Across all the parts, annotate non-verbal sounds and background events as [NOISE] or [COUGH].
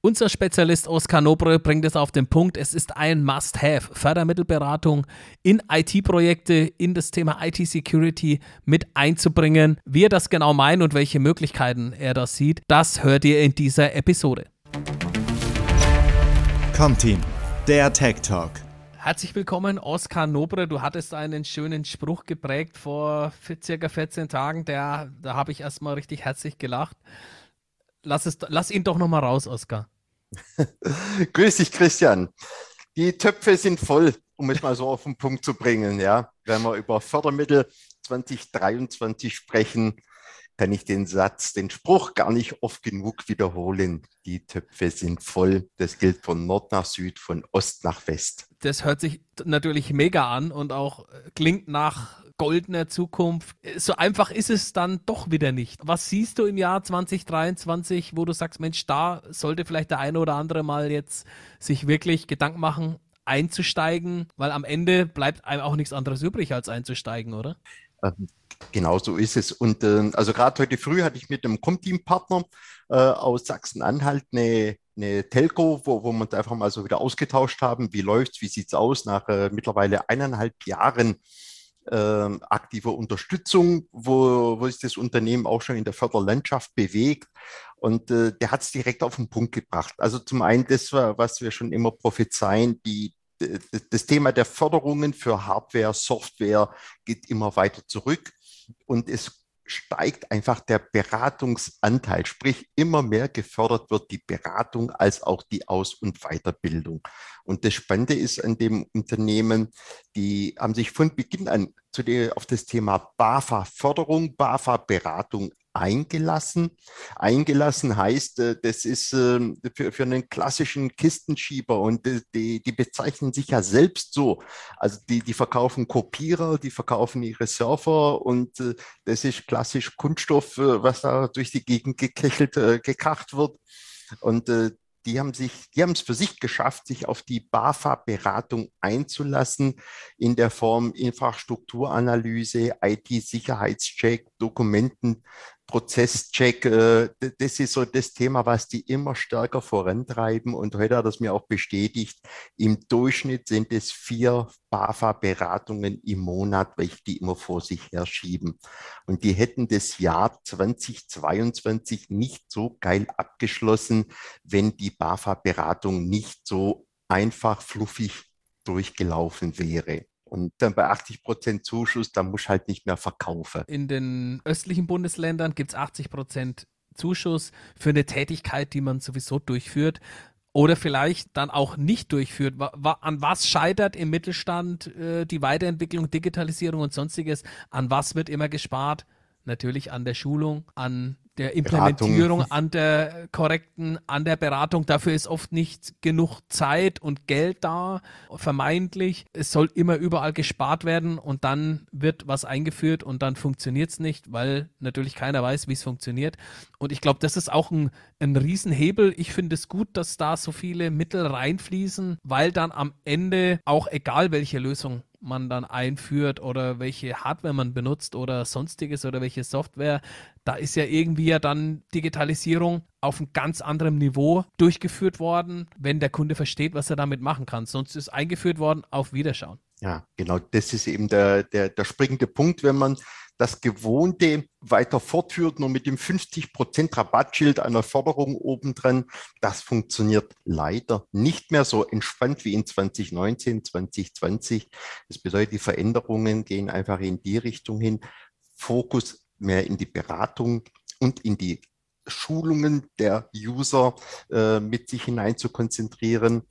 Unser Spezialist Oskar Nobre bringt es auf den Punkt. Es ist ein Must-Have. Fördermittelberatung in IT-Projekte, in das Thema IT-Security mit einzubringen. Wie er das genau meint und welche Möglichkeiten er das sieht, das hört ihr in dieser Episode. Comteam, der Tech Talk. Herzlich willkommen, Oskar Nobre. Du hattest einen schönen Spruch geprägt vor circa 14 Tagen. Der, da habe ich erstmal richtig herzlich gelacht. Lass, es, lass ihn doch nochmal raus, Oskar. [LAUGHS] Grüß dich, Christian. Die Töpfe sind voll, um es mal so auf den Punkt zu bringen. Ja, wenn wir über Fördermittel 2023 sprechen, kann ich den Satz, den Spruch gar nicht oft genug wiederholen. Die Töpfe sind voll. Das gilt von Nord nach Süd, von Ost nach West. Das hört sich natürlich mega an und auch klingt nach goldener Zukunft. So einfach ist es dann doch wieder nicht. Was siehst du im Jahr 2023, wo du sagst, Mensch, da sollte vielleicht der eine oder andere mal jetzt sich wirklich Gedanken machen, einzusteigen, weil am Ende bleibt einem auch nichts anderes übrig, als einzusteigen, oder? Ähm, genau so ist es. Und äh, also gerade heute früh hatte ich mit einem Comteam-Partner äh, aus Sachsen-Anhalt eine, eine Telco, wo, wo wir uns einfach mal so wieder ausgetauscht haben. Wie läuft's? Wie sieht's aus nach äh, mittlerweile eineinhalb Jahren äh, aktiver Unterstützung, wo, wo sich das Unternehmen auch schon in der Förderlandschaft bewegt. Und äh, der hat es direkt auf den Punkt gebracht. Also zum einen das, was wir schon immer prophezeien, die, das Thema der Förderungen für Hardware, Software geht immer weiter zurück und es steigt einfach der Beratungsanteil, sprich immer mehr gefördert wird die Beratung als auch die Aus- und Weiterbildung. Und das Spannende ist an dem Unternehmen, die haben sich von Beginn an zu der, auf das Thema BAFA-Förderung, BAFA-Beratung eingelassen. Eingelassen heißt, äh, das ist ähm, für, einen klassischen Kistenschieber und die, die bezeichnen sich ja selbst so. Also die, die verkaufen Kopierer, die verkaufen ihre Server und äh, das ist klassisch Kunststoff, äh, was da durch die Gegend gekechelt, gekracht wird. Und die haben sich, die haben es für sich geschafft, sich auf die BAFA-Beratung einzulassen in der Form Infrastrukturanalyse, IT-Sicherheitscheck, Dokumenten, Prozesscheck, äh, das ist so das Thema, was die immer stärker vorantreiben. Und heute hat es mir auch bestätigt, im Durchschnitt sind es vier BAFA-Beratungen im Monat, welche die immer vor sich herschieben. Und die hätten das Jahr 2022 nicht so geil abgeschlossen, wenn die BAFA-Beratung nicht so einfach, fluffig durchgelaufen wäre. Und dann bei 80 Prozent Zuschuss, da muss halt nicht mehr verkaufen. In den östlichen Bundesländern gibt es 80 Prozent Zuschuss für eine Tätigkeit, die man sowieso durchführt oder vielleicht dann auch nicht durchführt. An was scheitert im Mittelstand äh, die Weiterentwicklung, Digitalisierung und sonstiges? An was wird immer gespart? Natürlich an der Schulung, an der Implementierung, Beratung. an der korrekten, an der Beratung. Dafür ist oft nicht genug Zeit und Geld da, vermeintlich. Es soll immer überall gespart werden und dann wird was eingeführt und dann funktioniert es nicht, weil natürlich keiner weiß, wie es funktioniert. Und ich glaube, das ist auch ein, ein Riesenhebel. Ich finde es gut, dass da so viele Mittel reinfließen, weil dann am Ende auch egal welche Lösung man dann einführt oder welche Hardware man benutzt oder sonstiges oder welche Software, da ist ja irgendwie ja dann Digitalisierung auf einem ganz anderen Niveau durchgeführt worden, wenn der Kunde versteht, was er damit machen kann. Sonst ist eingeführt worden auf Wiederschauen. Ja, genau, das ist eben der, der, der springende Punkt, wenn man das Gewohnte weiter fortführt, nur mit dem 50% Rabattschild einer Förderung obendran. Das funktioniert leider nicht mehr so entspannt wie in 2019, 2020. Das bedeutet, die Veränderungen gehen einfach in die Richtung hin. Fokus mehr in die Beratung und in die Schulungen der User äh, mit sich hinein zu konzentrieren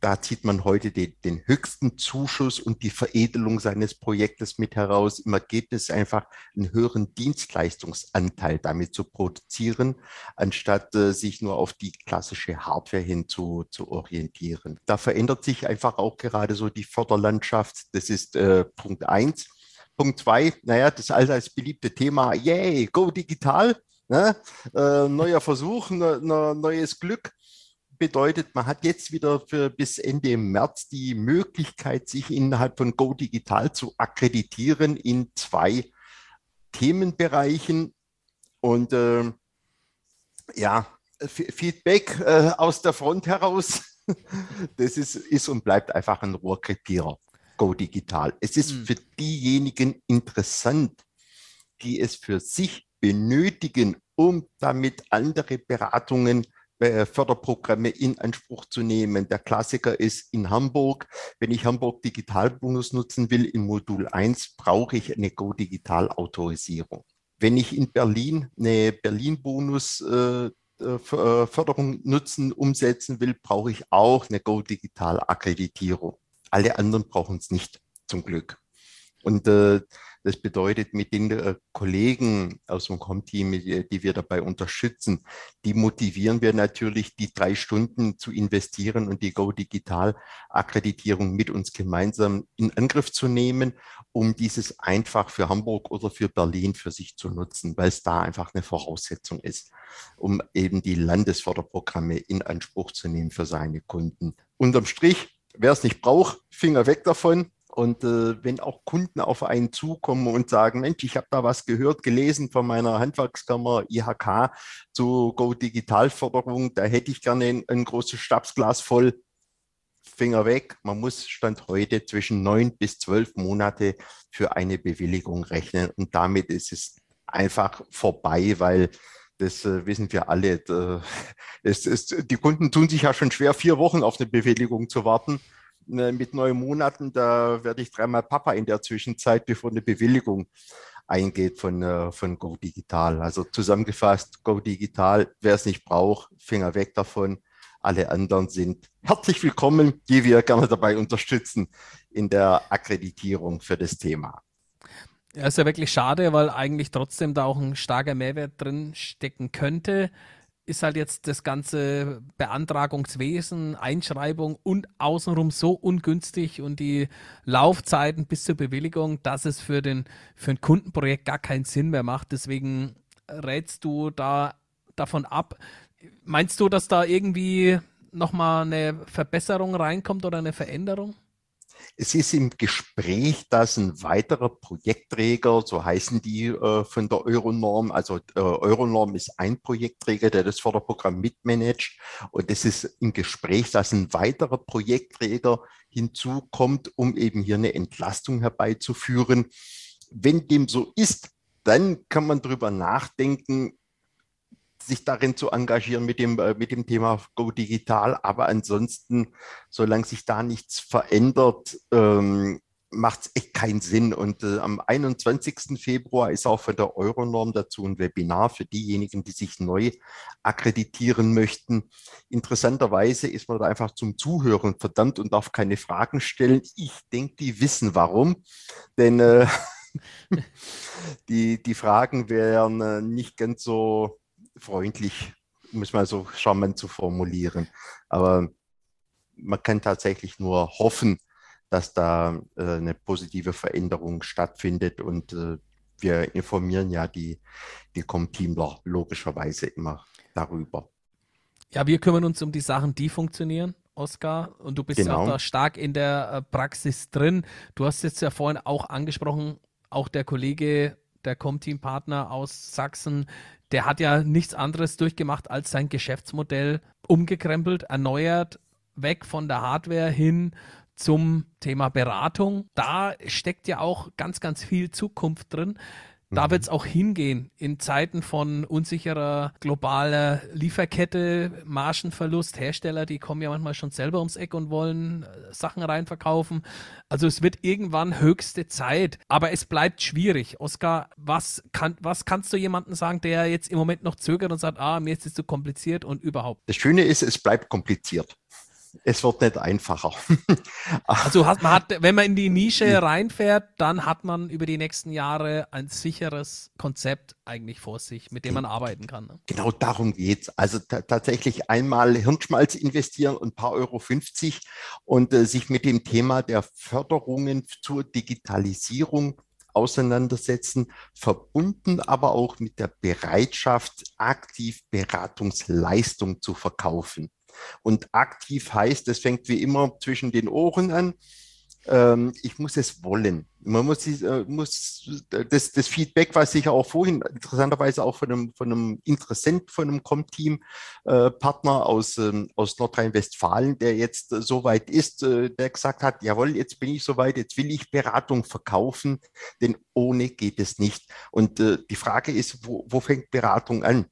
da zieht man heute den, den, höchsten Zuschuss und die Veredelung seines Projektes mit heraus. Im Ergebnis einfach einen höheren Dienstleistungsanteil damit zu produzieren, anstatt äh, sich nur auf die klassische Hardware hin zu, zu orientieren. Da verändert sich einfach auch gerade so die Förderlandschaft. Das ist äh, Punkt eins. Punkt zwei, naja, das allseits beliebte Thema, yay, go digital. Ne? Äh, neuer Versuch, ne, ne, neues Glück bedeutet, man hat jetzt wieder für bis Ende März die Möglichkeit, sich innerhalb von Go Digital zu akkreditieren in zwei Themenbereichen. Und äh, ja, Feedback äh, aus der Front heraus. [LAUGHS] Das ist, ist und bleibt einfach ein Rohrkrepierer. Go Digital. Es ist mhm. für diejenigen interessant, die es für sich benötigen, um damit andere Beratungen äh, Förderprogramme in Anspruch zu nehmen. Der Klassiker ist in Hamburg. Wenn ich Hamburg Digitalbonus nutzen will, im Modul 1 brauche ich eine Go Digital Autorisierung. Wenn ich in Berlin eine Berlin-Bonus äh, äh, äh, nutzen, umsetzen will, brauche ich auch eine Go Digital Akkreditierung. Alle anderen brauchen es nicht, zum Glück. Und äh, das bedeutet, mit den äh, Kollegen aus dem Com-Team, die wir dabei unterstützen, die motivieren wir natürlich, die drei Stunden zu investieren und die Go Digital Akkreditierung mit uns gemeinsam in Angriff zu nehmen, um dieses einfach für Hamburg oder für Berlin für sich zu nutzen, weil es da einfach eine Voraussetzung ist, um eben die Landesförderprogramme in Anspruch zu nehmen für seine Kunden. Unterm Strich, wer es nicht braucht, Finger weg davon. Und äh, wenn auch Kunden auf einen zukommen und sagen, Mensch, ich habe da was gehört, gelesen von meiner Handwerkskammer IHK zu Go Digital Förderung, da hätte ich gerne ein, ein großes Stabsglas voll. Finger weg. Man muss Stand heute zwischen neun bis zwölf Monate für eine Bewilligung rechnen. Und damit ist es einfach vorbei, weil das äh, wissen wir alle. Äh, [LAUGHS] es, es, die Kunden tun sich ja schon schwer, vier Wochen auf eine Bewilligung zu warten. Ne, mit neun Monaten, da werde ich dreimal Papa in der Zwischenzeit, bevor eine Bewilligung eingeht von, äh, von Go Digital. Also zusammengefasst, Go Digital, wer es nicht braucht, Finger weg davon. Alle anderen sind herzlich willkommen, die wir gerne dabei unterstützen in der Akkreditierung für das Thema. Ja, ist ja wirklich schade, weil eigentlich trotzdem da auch ein starker Mehrwert drin stecken könnte ist halt jetzt das ganze Beantragungswesen, Einschreibung und außenrum so ungünstig und die Laufzeiten bis zur Bewilligung, dass es für, den, für ein Kundenprojekt gar keinen Sinn mehr macht. Deswegen rätst du da davon ab. Meinst du, dass da irgendwie nochmal eine Verbesserung reinkommt oder eine Veränderung? Es ist im Gespräch, dass ein weiterer Projektträger, so heißen die äh, von der Euronorm, also äh, Euronorm ist ein Projektträger, der das Förderprogramm mitmanagt. Und es ist im Gespräch, dass ein weiterer Projektträger hinzukommt, um eben hier eine Entlastung herbeizuführen. Wenn dem so ist, dann kann man darüber nachdenken, sich darin zu engagieren mit dem, äh, mit dem Thema Go Digital. Aber ansonsten, solange sich da nichts verändert, ähm, macht es echt keinen Sinn. Und äh, am 21. Februar ist auch von der Euronorm dazu ein Webinar für diejenigen, die sich neu akkreditieren möchten. Interessanterweise ist man da einfach zum Zuhören verdammt und darf keine Fragen stellen. Ich denke, die wissen warum. Denn äh, [LAUGHS] die, die Fragen wären äh, nicht ganz so freundlich, muss man so charmant zu formulieren. Aber man kann tatsächlich nur hoffen, dass da äh, eine positive Veränderung stattfindet und äh, wir informieren ja die, die Com-Teamler logischerweise immer darüber. Ja, wir kümmern uns um die Sachen, die funktionieren. Oskar, und du bist genau. ja auch da stark in der äh, Praxis drin. Du hast jetzt ja vorhin auch angesprochen, auch der Kollege, der Com-Team-Partner aus Sachsen, der hat ja nichts anderes durchgemacht als sein Geschäftsmodell umgekrempelt, erneuert, weg von der Hardware hin zum Thema Beratung. Da steckt ja auch ganz, ganz viel Zukunft drin. Da mhm. wird es auch hingehen in Zeiten von unsicherer globaler Lieferkette, Margenverlust. Hersteller, die kommen ja manchmal schon selber ums Eck und wollen äh, Sachen reinverkaufen. Also es wird irgendwann höchste Zeit, aber es bleibt schwierig. Oskar, was, kann, was kannst du jemandem sagen, der jetzt im Moment noch zögert und sagt, ah, mir ist es zu kompliziert und überhaupt? Das Schöne ist, es bleibt kompliziert es wird nicht einfacher. [LAUGHS] also hat, man hat, wenn man in die Nische reinfährt, dann hat man über die nächsten Jahre ein sicheres Konzept eigentlich vor sich, mit dem man arbeiten kann. Ne? Genau darum geht es. Also tatsächlich einmal Hirnschmalz investieren und ein paar Euro 50 und äh, sich mit dem Thema der Förderungen zur Digitalisierung auseinandersetzen, verbunden aber auch mit der Bereitschaft, aktiv Beratungsleistung zu verkaufen. Und aktiv heißt, es fängt wie immer zwischen den Ohren an. ähm, ich muss es wollen. Man muss, äh, muss das, das, Feedback, was ich auch vorhin interessanterweise auch von einem, von einem Interessent, von einem Com-Team-Partner äh, aus, ähm, aus Nordrhein-Westfalen, der jetzt äh, so weit ist, äh, der gesagt hat, jawohl, jetzt bin ich soweit, jetzt will ich Beratung verkaufen, denn ohne geht es nicht. Und äh, die Frage ist, wo, wo fängt Beratung an?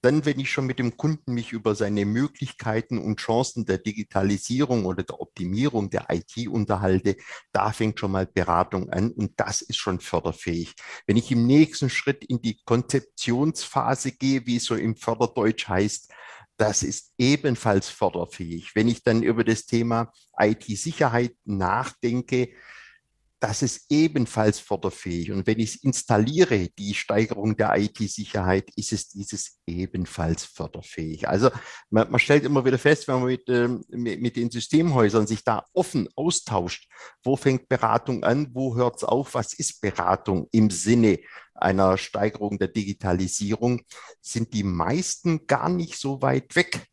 Dann, wenn ich schon mit dem Kunden mich über seine Möglichkeiten und Chancen der Digitalisierung oder der Optimierung der IT unterhalte, da fängt schon mal Beratung an und das ist schon förderfähig. Wenn ich im nächsten Schritt in die Konzeptionsphase gehe, wie es so im Förderdeutsch heißt, das ist ebenfalls förderfähig. Wenn ich dann über das Thema IT-Sicherheit nachdenke, das ist ebenfalls förderfähig. Und wenn ich installiere, die Steigerung der IT-Sicherheit, ist es dieses ebenfalls förderfähig. Also man, man stellt immer wieder fest, wenn man mit, ähm, mit, den Systemhäusern sich da offen austauscht, wo fängt Beratung an, wo hört es auf, was ist Beratung im Sinne einer Steigerung der Digitalisierung, sind die meisten gar nicht so weit weg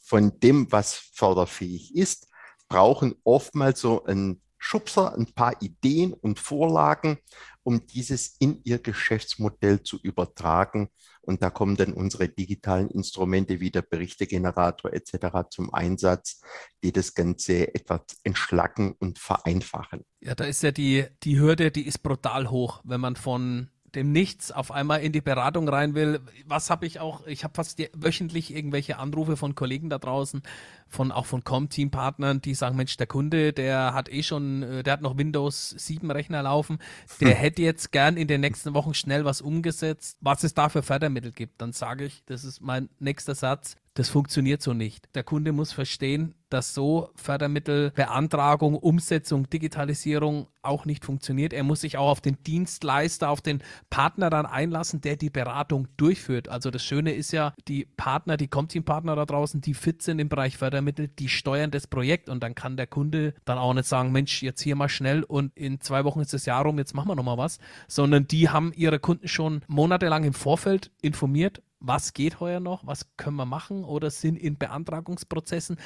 von dem, was förderfähig ist, brauchen oftmals so ein Schubser, ein paar Ideen und Vorlagen, um dieses in ihr Geschäftsmodell zu übertragen. Und da kommen dann unsere digitalen Instrumente wie der Berichtegenerator etc. zum Einsatz, die das Ganze etwas entschlacken und vereinfachen. Ja, da ist ja die, die Hürde, die ist brutal hoch, wenn man von dem Nichts auf einmal in die Beratung rein will. Was habe ich auch, ich habe fast wöchentlich irgendwelche Anrufe von Kollegen da draußen, von auch von Com-Team-Partnern, die sagen, Mensch, der Kunde, der hat eh schon, äh, der hat noch Windows 7 Rechner laufen, der hm. [LAUGHS] hätte jetzt gern in den nächsten Wochen schnell was umgesetzt, was es da für Fördermittel gibt. Dann sage ich, das ist mein nächster Satz, das funktioniert so nicht. Der Kunde muss verstehen, dass so Fördermittelbeantragung, Umsetzung, Digitalisierung auch nicht funktioniert. Er muss sich auch auf den Dienstleister, auf den Partner dann einlassen, der die Beratung durchführt. Also das Schöne ist ja, die Partner, die Comteam-Partner da draußen, die fit sind im Bereich Fördermittel, die steuern das Projekt und dann kann der Kunde dann auch nicht sagen, Mensch, jetzt hier mal schnell und in zwei Wochen ist das Jahr rum, jetzt machen wir nochmal was, sondern die haben ihre Kunden schon monatelang im Vorfeld informiert, was geht heuer noch, was können wir machen oder sind in Beantragungsprozessen.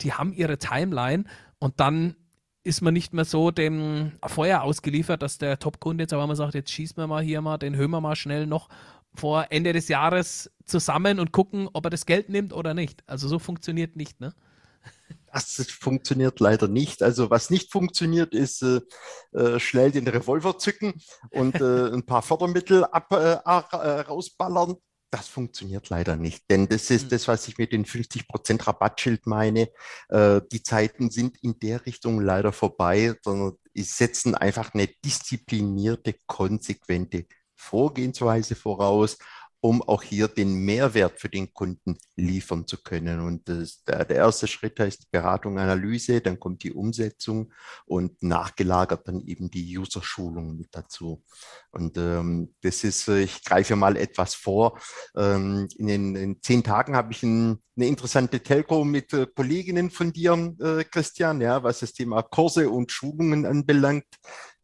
Die haben ihre Timeline und dann ist man nicht mehr so dem Feuer ausgeliefert, dass der Top-Kunde jetzt aber mal sagt, jetzt schießen wir mal hier mal, den hören wir mal schnell noch vor Ende des Jahres zusammen und gucken, ob er das Geld nimmt oder nicht. Also so funktioniert nicht, ne? Das funktioniert leider nicht. Also was nicht funktioniert, ist äh, äh, schnell den Revolver zücken und äh, [LAUGHS] ein paar Fördermittel ab, äh, äh rausballern das funktioniert leider nicht, denn das ist hm. das, was ich mit den 50% Rabattschild meine. Äh, die Zeiten sind in der Richtung leider vorbei, sondern sie setzen einfach eine disziplinierte, konsequente Vorgehensweise voraus um auch hier den Mehrwert für den Kunden liefern zu können. Und das, der, der, erste Schritt heißt Beratung, Analyse, dann kommt die Umsetzung und nachgelagert dann eben die User-Schulung mit dazu. Und ähm, das ist, ich greife mal etwas vor. Ähm, in den in zehn Tagen habe ich ein, eine interessante Telco mit äh, Kolleginnen von dir, äh, Christian, ja, was das Thema Kurse und Schulungen anbelangt.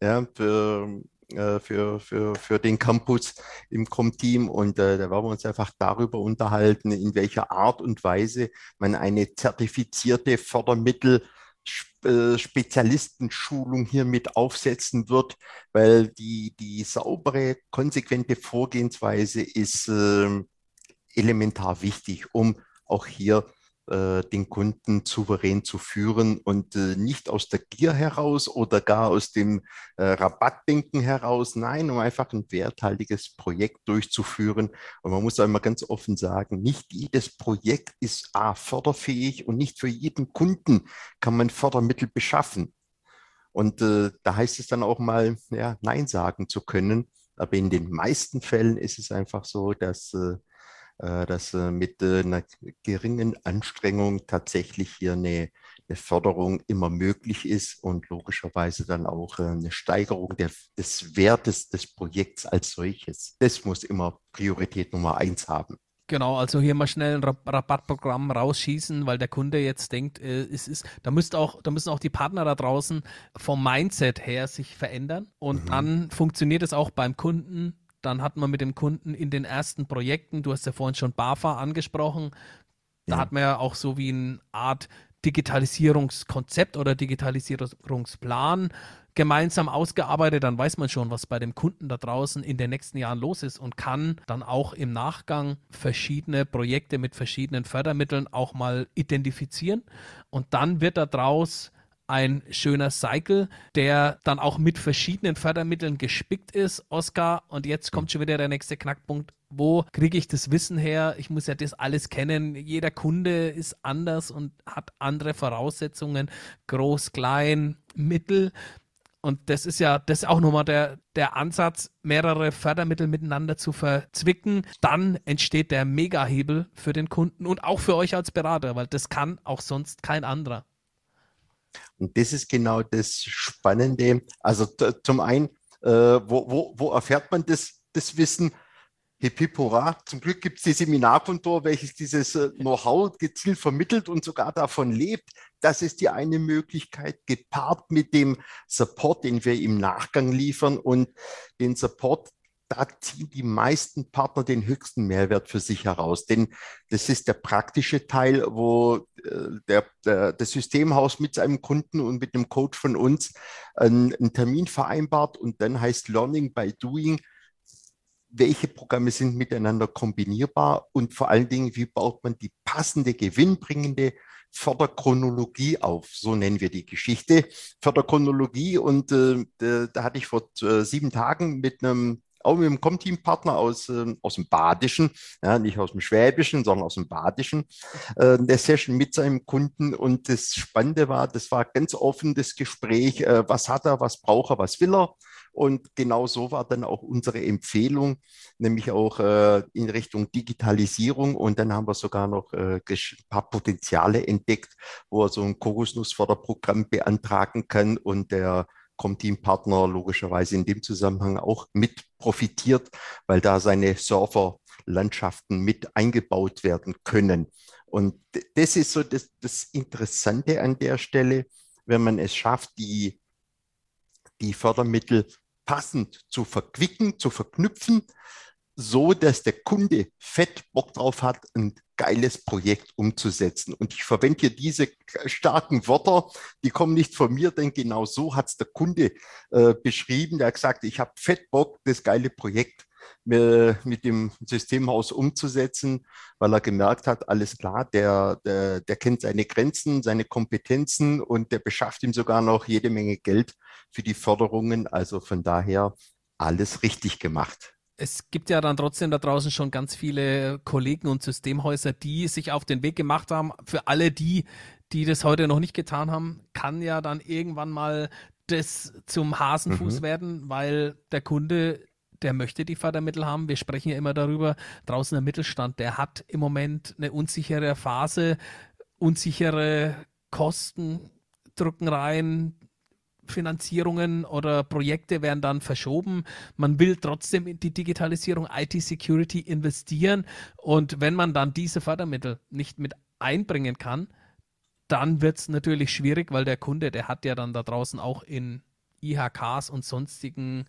Ja, für äh, für, für, für den Campus im Com-Team und äh, da werden wir uns einfach darüber unterhalten, in welcher Art und Weise man eine zertifizierte Fördermittel äh, Spezialistenschulung hier mit aufsetzen wird, weil die, die saubere, konsequente Vorgehensweise ist äh, elementar wichtig, um auch hier den Kunden souverän zu führen und äh, nicht aus der Gier heraus oder gar aus dem äh, Rabattdenken heraus, nein, um einfach ein werthaltiges Projekt durchzuführen. Und man muss einmal ganz offen sagen, nicht jedes Projekt ist A, förderfähig und nicht für jeden Kunden kann man Fördermittel beschaffen. Und äh, da heißt es dann auch mal, ja, Nein sagen zu können. Aber in den meisten Fällen ist es einfach so, dass äh, äh, dass äh, mit äh, einer geringen Anstrengung tatsächlich hier eine, eine Förderung immer möglich ist und logischerweise dann auch eine Steigerung der, des Wertes des Projekts als solches. Das muss immer Priorität Nummer eins haben. Genau, also hier mal schnell ein Rabattprogramm rausschießen, weil der Kunde jetzt denkt, äh, es ist, da müsste auch, da müssen auch die Partner da draußen vom Mindset her sich verändern und mhm. dann funktioniert es auch beim Kunden dann hat man mit dem Kunden in den ersten Projekten, du hast ja vorhin schon BAFA angesprochen, da ja. hat man ja auch so wie eine Art Digitalisierungskonzept oder Digitalisierungsplan gemeinsam ausgearbeitet, dann weiß man schon, was bei dem Kunden da draußen in den nächsten Jahren los ist und kann dann auch im Nachgang verschiedene Projekte mit verschiedenen Fördermitteln auch mal identifizieren. Und dann wird daraus ein schöner Cycle, der dann auch mit verschiedenen Fördermitteln gespickt ist, Oscar. Und jetzt kommt schon wieder der nächste Knackpunkt. Wo kriege ich das Wissen her? Ich muss ja das alles kennen. Jeder Kunde ist anders und hat andere Voraussetzungen. Groß, klein, mittel. Und das ist ja, das ist auch nochmal der, der Ansatz, mehrere Fördermittel miteinander zu verzwicken. Dann entsteht der Megahebel für den Kunden und auch für euch als Berater, weil das kann auch sonst kein anderer. Und das ist genau das Spannende. Also zum einen, äh, wo, wo, wo erfährt man das, das Wissen? Hip, hip. Zum Glück gibt es die Seminarkontor, welches dieses äh, Know-how gezielt vermittelt und sogar davon lebt. Das ist die eine Möglichkeit, gepaart mit dem Support, den wir im Nachgang liefern. Und den Support, da ziehen die meisten Partner den höchsten Mehrwert für sich heraus. Denn das ist der praktische Teil, wo äh, der, der, das Systemhaus mit seinem Kunden und mit dem Coach von uns einen, einen Termin vereinbart und dann heißt Learning by Doing welche Programme sind miteinander kombinierbar und vor allen Dingen, wie baut man die passende, gewinnbringende Förderchronologie auf. So nennen wir die Geschichte. Förderchronologie und äh, da, da, hatte ich vor äh, sieben Tagen mit einem auch mit einem Comteam-Partner aus, äh, aus dem Badischen, ja, nicht aus dem Schwäbischen, sondern aus dem Badischen, äh, der Session mit seinem Kunden. Und das Spannende war, das war ganz offen das Gespräch, äh, was hat er, was braucht er, was will er. Und genau so war dann auch unsere Empfehlung, nämlich auch äh, in Richtung Digitalisierung. Und dann haben wir sogar noch äh, ein paar Potenziale entdeckt, wo er so ein Kokosnussförderprogramm beantragen kann und der Comteam-Partner logischerweise in dem Zusammenhang auch mit profitiert, weil da seine Serverlandschaften mit eingebaut werden können. Und das ist so das, das Interessante an der Stelle, wenn man es schafft, die, die Fördermittel passend zu verquicken, zu verknüpfen, so dass der Kunde fett Bock drauf hat, ein geiles Projekt umzusetzen. Und ich verwende hier diese starken Wörter, die kommen nicht von mir, denn genau so hat es der Kunde äh, beschrieben. Der hat gesagt, ich habe fett Bock, das geile Projekt mit dem Systemhaus umzusetzen, weil er gemerkt hat, alles klar, der, der, der kennt seine Grenzen, seine Kompetenzen und der beschafft ihm sogar noch jede Menge Geld für die Förderungen. Also von daher alles richtig gemacht. Es gibt ja dann trotzdem da draußen schon ganz viele Kollegen und Systemhäuser, die sich auf den Weg gemacht haben. Für alle die, die das heute noch nicht getan haben, kann ja dann irgendwann mal das zum Hasenfuß mhm. werden, weil der Kunde der möchte die Fördermittel haben. Wir sprechen ja immer darüber, draußen der Mittelstand, der hat im Moment eine unsichere Phase, unsichere Kosten drücken rein, Finanzierungen oder Projekte werden dann verschoben. Man will trotzdem in die Digitalisierung, IT-Security investieren. Und wenn man dann diese Fördermittel nicht mit einbringen kann, dann wird es natürlich schwierig, weil der Kunde, der hat ja dann da draußen auch in IHKs und sonstigen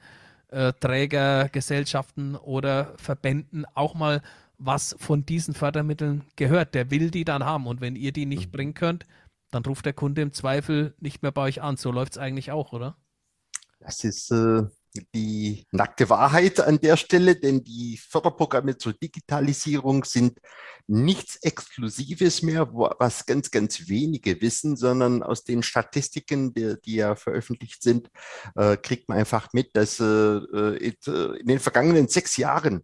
äh, Trägergesellschaften oder Verbänden auch mal was von diesen Fördermitteln gehört. Der will die dann haben. Und wenn ihr die nicht mhm. bringen könnt, dann ruft der Kunde im Zweifel nicht mehr bei euch an. So läuft es eigentlich auch, oder? Das ist äh, die nackte Wahrheit an der Stelle, denn die Förderprogramme zur Digitalisierung sind nichts Exklusives mehr, was ganz, ganz wenige wissen, sondern aus den Statistiken, die, die ja veröffentlicht sind, äh, kriegt man einfach mit, dass äh, äh in den vergangenen sechs Jahren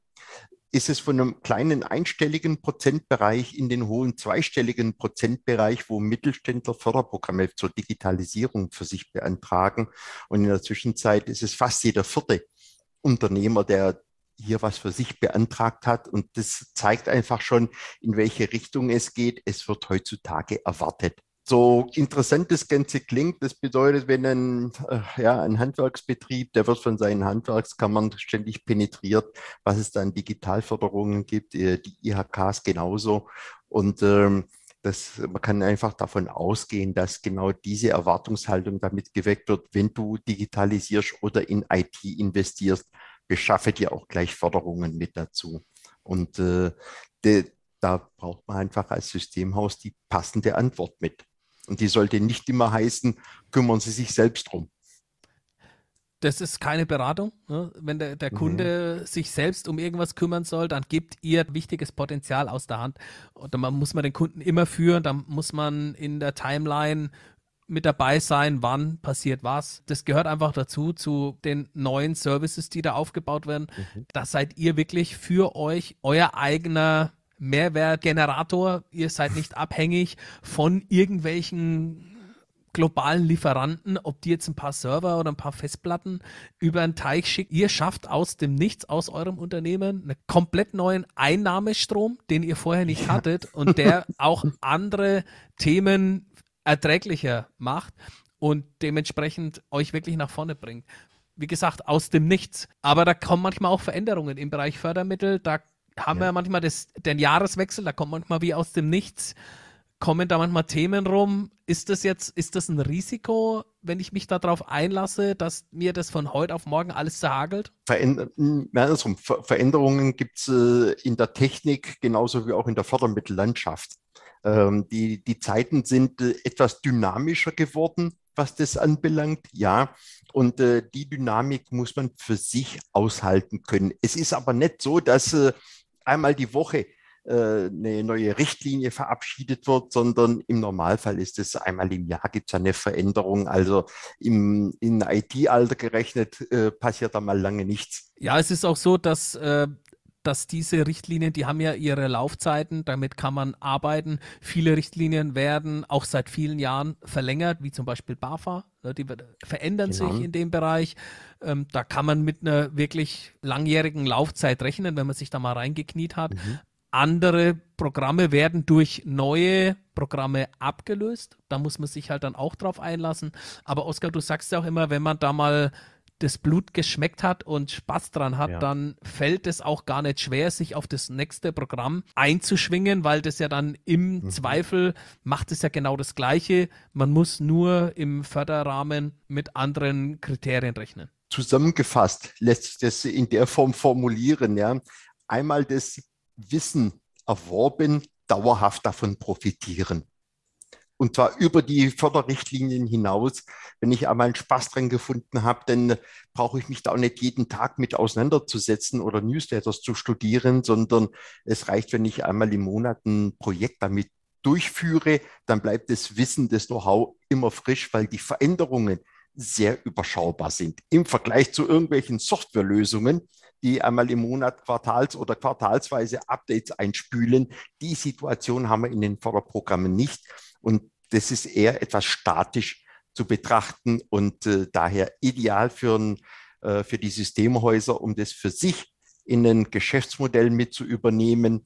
ist es von einem kleinen einstelligen Prozentbereich in den hohen zweistelligen Prozentbereich, wo Mittelständler Förderprogramme zur Digitalisierung für sich beantragen. Und in der Zwischenzeit ist es fast jeder vierte Unternehmer, der hier was für sich beantragt hat. Und das zeigt einfach schon, in welche Richtung es geht. Es wird heutzutage erwartet so interessant das Ganze klingt, das bedeutet, wenn ein, äh, ja, ein Handwerksbetrieb, der wird von seinen Handwerkskammern ständig penetriert, was es da an Digitalförderungen gibt, äh, die IHKs genauso. Und ähm, das, man kann einfach davon ausgehen, dass genau diese Erwartungshaltung damit geweckt wird, wenn du digitalisierst oder in IT investierst, beschaffe dir auch gleich Förderungen mit dazu. Und äh, de, da braucht man einfach als Systemhaus die passende Antwort mit. Und die sollte nicht immer heißen, kümmern Sie sich selbst drum. Das ist keine Beratung. Ne? Wenn der, der Kunde mhm. sich selbst um irgendwas kümmern soll, dann gibt ihr wichtiges Potenzial aus der Hand. Und dann muss man den Kunden immer führen, dann muss man in der Timeline mit dabei sein, wann passiert was. Das gehört einfach dazu, zu den neuen Services, die da aufgebaut werden. Mhm. Das seid ihr wirklich für euch, euer eigener Mehrwertgenerator. Ihr seid nicht abhängig von irgendwelchen globalen Lieferanten, ob die jetzt ein paar Server oder ein paar Festplatten über einen Teich schicken. Ihr schafft aus dem Nichts, aus eurem Unternehmen, einen komplett neuen Einnahmestrom, den ihr vorher nicht hattet und der auch andere Themen erträglicher macht und dementsprechend euch wirklich nach vorne bringt. Wie gesagt, aus dem Nichts. Aber da kommen manchmal auch Veränderungen im Bereich Fördermittel. Da haben ja. wir manchmal das, den Jahreswechsel, da kommt manchmal wie aus dem Nichts, kommen da manchmal Themen rum. Ist das jetzt, ist das ein Risiko, wenn ich mich darauf einlasse, dass mir das von heute auf morgen alles zerhagelt? Veränder Veränderungen gibt es äh, in der Technik genauso wie auch in der Fördermittellandschaft. Ähm, die, die Zeiten sind äh, etwas dynamischer geworden, was das anbelangt, ja. Und äh, die Dynamik muss man für sich aushalten können. Es ist aber nicht so, dass äh, einmal die Woche äh, eine neue Richtlinie verabschiedet wird, sondern im Normalfall ist es einmal im Jahr gibt es eine Veränderung. Also im in IT-Alter gerechnet äh, passiert da mal lange nichts. Ja, es ist auch so, dass äh, dass diese Richtlinien, die haben ja ihre Laufzeiten, damit kann man arbeiten. Viele Richtlinien werden auch seit vielen Jahren verlängert, wie zum Beispiel BAFA. Ne, die verändern genau. sich in dem Bereich. Ähm, da kann man mit einer wirklich langjährigen Laufzeit rechnen, wenn man sich da mal reingekniet hat. Mhm. Andere Programme werden durch neue Programme abgelöst. Da muss man sich halt dann auch drauf einlassen. Aber Oskar, du sagst ja auch immer, wenn man da mal das Blut geschmeckt hat und Spaß dran hat, ja. dann fällt es auch gar nicht schwer, sich auf das nächste Programm einzuschwingen, weil das ja dann im mhm. Zweifel macht es ja genau das Gleiche. Man muss nur im Förderrahmen mit anderen Kriterien rechnen. Zusammengefasst lässt sich das in der Form formulieren, ja. Einmal das Wissen erworben, dauerhaft davon profitieren und zwar über die Förderrichtlinien hinaus. Wenn ich einmal einen Spaß dran gefunden habe, dann brauche ich mich da auch nicht jeden Tag mit auseinanderzusetzen oder Newsletters zu studieren, sondern es reicht, wenn ich einmal im Monat ein Projekt damit durchführe, dann bleibt das Wissen, das Know-how immer frisch, weil die Veränderungen sehr überschaubar sind im Vergleich zu irgendwelchen Softwarelösungen, die einmal im Monat quartals- oder quartalsweise Updates einspülen. Die Situation haben wir in den Förderprogrammen nicht. Und das ist eher etwas statisch zu betrachten und äh, daher ideal für, ein, äh, für die Systemhäuser, um das für sich in ein Geschäftsmodell mit zu übernehmen.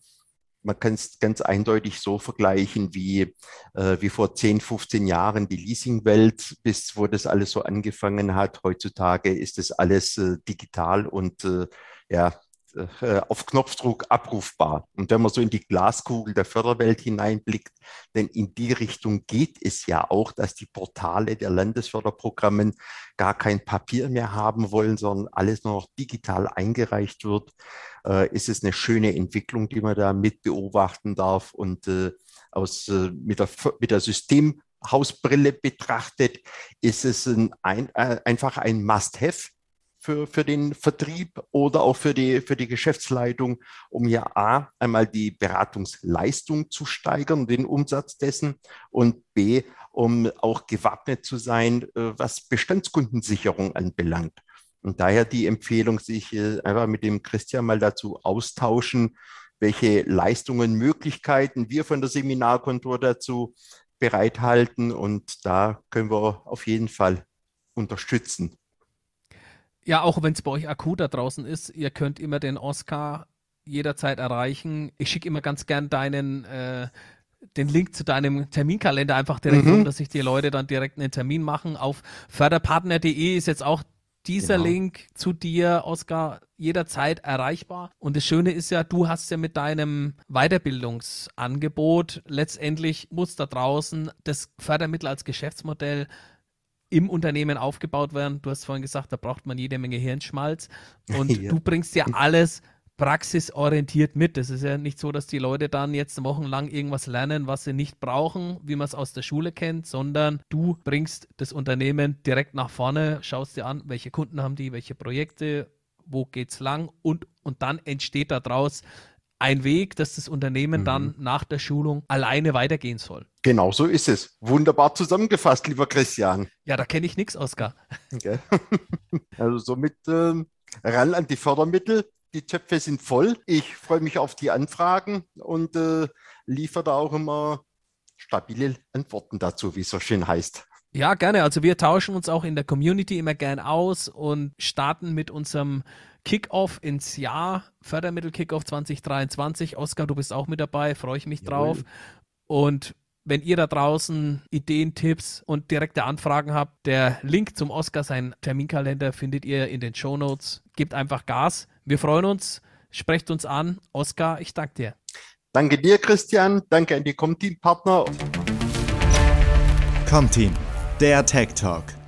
Man kann es ganz eindeutig so vergleichen wie, äh, wie vor 10, 15 Jahren die Leasingwelt, bis wo das alles so angefangen hat. Heutzutage ist das alles äh, digital und äh, ja, äh, auf Knopfdruck abrufbar. Und wenn man so in die Glaskugel der Förderwelt hineinblickt, denn in die Richtung geht es ja auch, dass die Portale der Landesförderprogramme gar kein Papier mehr haben wollen, sondern alles nur noch digital eingereicht wird, äh, ist es eine schöne Entwicklung, die man da mit beobachten darf und äh, aus, äh, mit, der, mit der Systemhausbrille betrachtet, ist es ein, ein, einfach ein Must-Have für, für den Vertrieb oder auch für die, für die Geschäftsleitung, um ja A, einmal die Beratungsleistung zu steigern, den Umsatz dessen und B, um auch gewappnet zu sein, äh, was Bestandskundensicherung anbelangt. Und daher die Empfehlung, sich äh, einfach mit dem Christian mal dazu austauschen, welche Leistungen, Möglichkeiten wir von der Seminarkontur dazu bereithalten. Und da können wir auf jeden Fall unterstützen. Ja, auch wenn es bei euch akut da draußen ist, ihr könnt immer den Oscar jederzeit erreichen. Ich schicke immer ganz gern deinen äh, den Link zu deinem Terminkalender einfach direkt mhm. um, dass sich die Leute dann direkt einen Termin machen. Auf förderpartner.de ist jetzt auch dieser genau. Link zu dir, Oskar, jederzeit erreichbar. Und das Schöne ist ja, du hast ja mit deinem Weiterbildungsangebot letztendlich muss da draußen das Fördermittel als Geschäftsmodell im Unternehmen aufgebaut werden. Du hast vorhin gesagt, da braucht man jede Menge Hirnschmalz. Und [LAUGHS] ja. du bringst ja alles praxisorientiert mit. Es ist ja nicht so, dass die Leute dann jetzt wochenlang irgendwas lernen, was sie nicht brauchen, wie man es aus der Schule kennt, sondern du bringst das Unternehmen direkt nach vorne, schaust dir an, welche Kunden haben die, welche Projekte, wo geht's lang und, und dann entsteht daraus ein Weg, dass das Unternehmen mhm. dann nach der Schulung alleine weitergehen soll. Genau so ist es. Wunderbar zusammengefasst, lieber Christian. Ja, da kenne ich nichts, Oskar. Okay. [LAUGHS] Also somit ähm, ran an die Fördermittel. Die Töpfe sind voll. Ich freue mich auf die Anfragen und äh, liefere da auch immer stabile Antworten dazu, wie es so schön heißt. Ja, gerne. Also wir tauschen uns auch in der Community immer gern aus und starten mit unserem Kickoff ins Jahr, Fördermittel Kickoff 2023. Oskar, du bist auch mit dabei, freue ich mich Jawohl. drauf. Und wenn ihr da draußen Ideen, Tipps und direkte Anfragen habt, der Link zum Oscar, sein Terminkalender, findet ihr in den Show Notes. Gebt einfach Gas. Wir freuen uns. Sprecht uns an. Oscar, ich danke dir. Danke dir, Christian. Danke an die Comteam-Partner. Comteam, der Tech Talk.